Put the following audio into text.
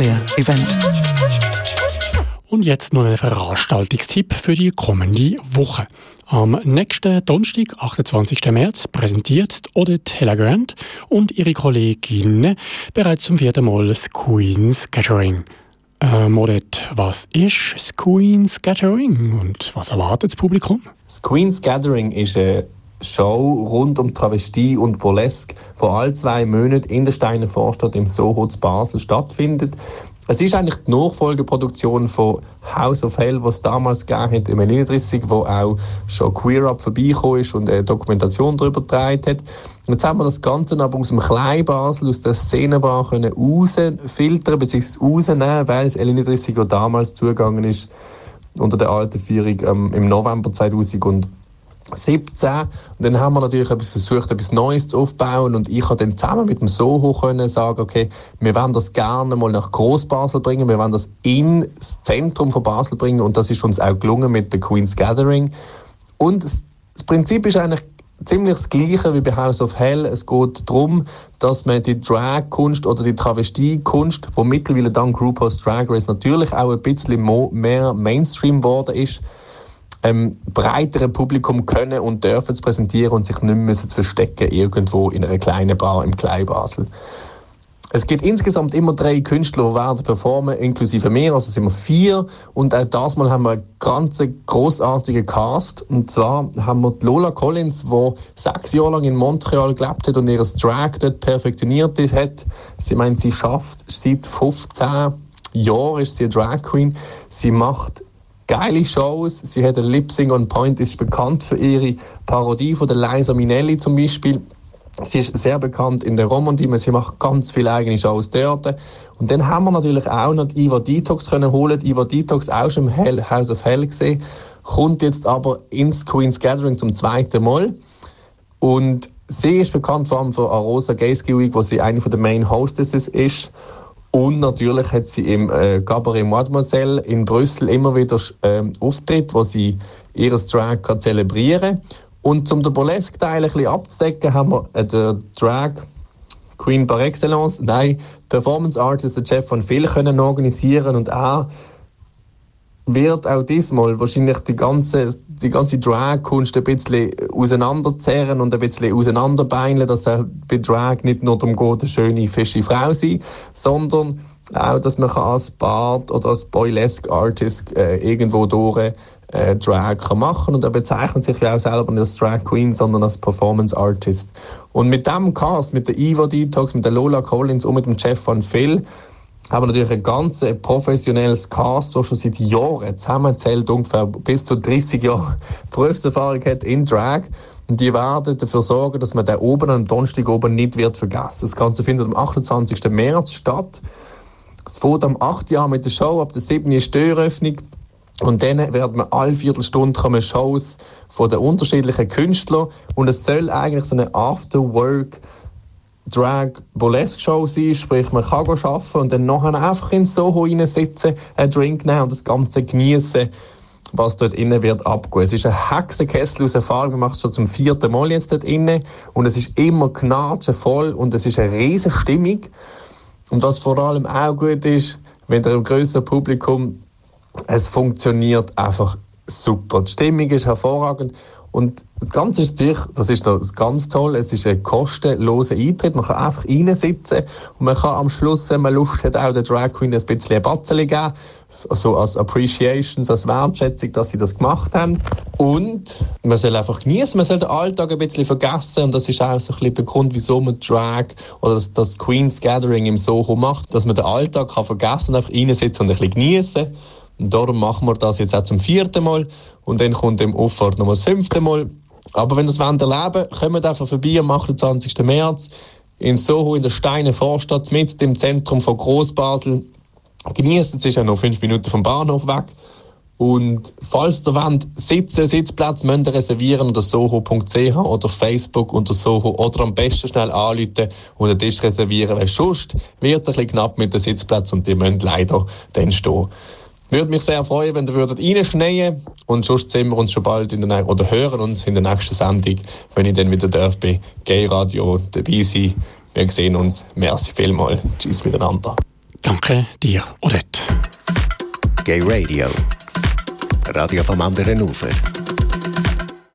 Queer Event. Und jetzt noch ein Veranstaltungstipp für die kommende Woche. Am nächsten Donnerstag, 28. März, präsentiert Odette Grant und ihre Kolleginnen bereits zum vierten Mal das Queen's Gathering. Ähm, Odette, was ist das Queen's Gathering und was erwartet das Publikum? Das Queen's Gathering ist eine Show rund um Travestie und Burlesque, die alle zwei Monate in der Steiner Vorstadt im Soho zu Basel stattfindet. Es ist eigentlich die Nachfolgeproduktion von House of Hell, was damals gegeben hat, im 39, wo auch schon Queer Up vorbeigekommen ist und eine Dokumentation darüber getragen hat. Jetzt haben wir das Ganze aber aus dem Kleinbasel, aus der Szenenbar können rausfiltern bzw. rausnehmen, weil es 39 damals zugegangen ist unter der alten Führung ähm, im November 2000 17. Und dann haben wir natürlich etwas versucht, etwas Neues zu aufbauen. Und ich konnte dann zusammen mit dem Soho können sagen, okay, wir wollen das gerne mal nach Großbasel bringen, wir wollen das ins Zentrum von Basel bringen. Und das ist uns auch gelungen mit der Queen's Gathering. Und das Prinzip ist eigentlich ziemlich das Gleiche wie bei House of Hell. Es geht darum, dass man die Drag-Kunst oder die Travestie-Kunst, wo mittlerweile dank RuPaul's Drag Race natürlich auch ein bisschen mehr Mainstream geworden ist, ähm, breiteren Publikum können und dürfen es präsentieren und sich nicht müssen verstecken irgendwo in einer kleinen Bar im Kleinbasel. Es gibt insgesamt immer drei Künstler, die werden performen, inklusive mir, also sind wir vier. Und auch das Mal haben wir einen ganz großartigen Cast. Und zwar haben wir Lola Collins, die sechs Jahre lang in Montreal gelebt hat und ihr Drag dort perfektioniert hat. Sie meint, sie schafft seit 15 Jahren ist sie eine Drag Queen. Sie macht geile Shows. Sie hat ein Lip Sync on Point, ist bekannt für ihre Parodie von der Liza Minnelli zum Beispiel. Sie ist sehr bekannt in der Romandie, sie macht ganz viele eigene Shows dort. Und dann haben wir natürlich auch noch Iva Detox können holen. Iva Detox auch schon im Hell, House of Hell gesehen, kommt jetzt aber ins Queen's Gathering zum zweiten Mal. Und sie ist bekannt vor allem für Arosa Gayski Week, wo sie eine der Main Hostesses ist. Und natürlich hat sie im äh, Cabaret Mademoiselle in Brüssel immer wieder ähm, Auftritt, wo sie ihres Drag kann zelebrieren Und um den Burlesque-Teil ein bisschen abzudecken, haben wir äh, den Drag Queen par excellence, nein, Performance Artist, der Jeff von Phil können organisieren und er wird auch diesmal wahrscheinlich die ganze, die ganze Drag-Kunst ein bisschen auseinanderzerren und ein bisschen auseinanderbeineln, dass er bei Drag nicht nur darum geht, eine schöne, fische Frau sein, sondern auch, dass man als Bart oder als Boylesque Artist äh, irgendwo durch äh, Drag kann machen und er bezeichnet sich ja auch selber nicht als Drag Queen, sondern als Performance Artist. Und mit dem Cast, mit der Eva Detox, mit der Lola Collins und mit dem Jeff von Phil, haben wir natürlich ein ganz professionelles Cast, das schon seit Jahren zusammenzählt, ungefähr bis zu 30 Jahre Berufserfahrung hat in Drag. Und die werden dafür sorgen, dass man den oben am Donnerstag oben nicht wird vergessen. Das Ganze findet am 28. März statt. Es fängt am 8. Jahr mit der Show, ab der 7. ist die Eröffnung. Und dann werden wir alle Viertelstunde kommen Shows von den unterschiedlichen Künstlern. Und es soll eigentlich so eine Afterwork Drag Burlesque Show sein, sprich man kann arbeiten und dann nachher einfach in Soho sitzen, einen Drink nehmen und das Ganze genießen, was dort innen wird abgehen. Es ist ein Hexenkessel aus Erfahrung, wir machen es schon zum vierten Mal jetzt dort innen und es ist immer voll und es ist eine riesige Stimmung. Und was vor allem auch gut ist, wenn der größere Publikum, es funktioniert einfach super. Die Stimmung ist hervorragend und das Ganze ist natürlich, das ist noch ganz toll, es ist ein kostenloser Eintritt. Man kann einfach reinsitzen und man kann am Schluss, wenn man Lust hat, auch der Drag Queen ein bisschen ein Batzeli geben. Also als Appreciation, als Wertschätzung, dass sie das gemacht haben. Und man soll einfach genießen, man soll den Alltag ein bisschen vergessen. Und das ist auch so ein bisschen der Grund, wieso man Drag oder das, das Queen's Gathering im Soho macht, dass man den Alltag kann vergessen und einfach reinsitzen und ein bisschen genießen. Darum machen wir das jetzt auch zum vierten Mal. Und dann kommt im Auffahrt noch das fünfte Mal. Aber wenn ihr wollt erleben kommt einfach vorbei am 28. März in Soho in der Steine Vorstadt mit dem Zentrum von Großbasel. Genießt es, ja noch fünf Minuten vom Bahnhof weg. Und falls ihr wollt, sitzen, Sitzplatz müsst ihr reservieren unter soho.ch oder Facebook unter Soho oder am besten schnell anrufen und den Tisch reservieren, weil sonst wird es ein bisschen knapp mit dem Sitzplatz und die müssen leider dann stehen. Würde mich sehr freuen, wenn ihr würdet reinschneien und sonst sehen wir uns schon bald in der oder hören uns in der nächsten Sendung, wenn ich dann wieder darf bei Gay Radio dabei sein. Wir sehen uns. Merci vielmals. Tschüss miteinander. Danke dir, Odette. Gay Radio. Radio vom anderen Ufer.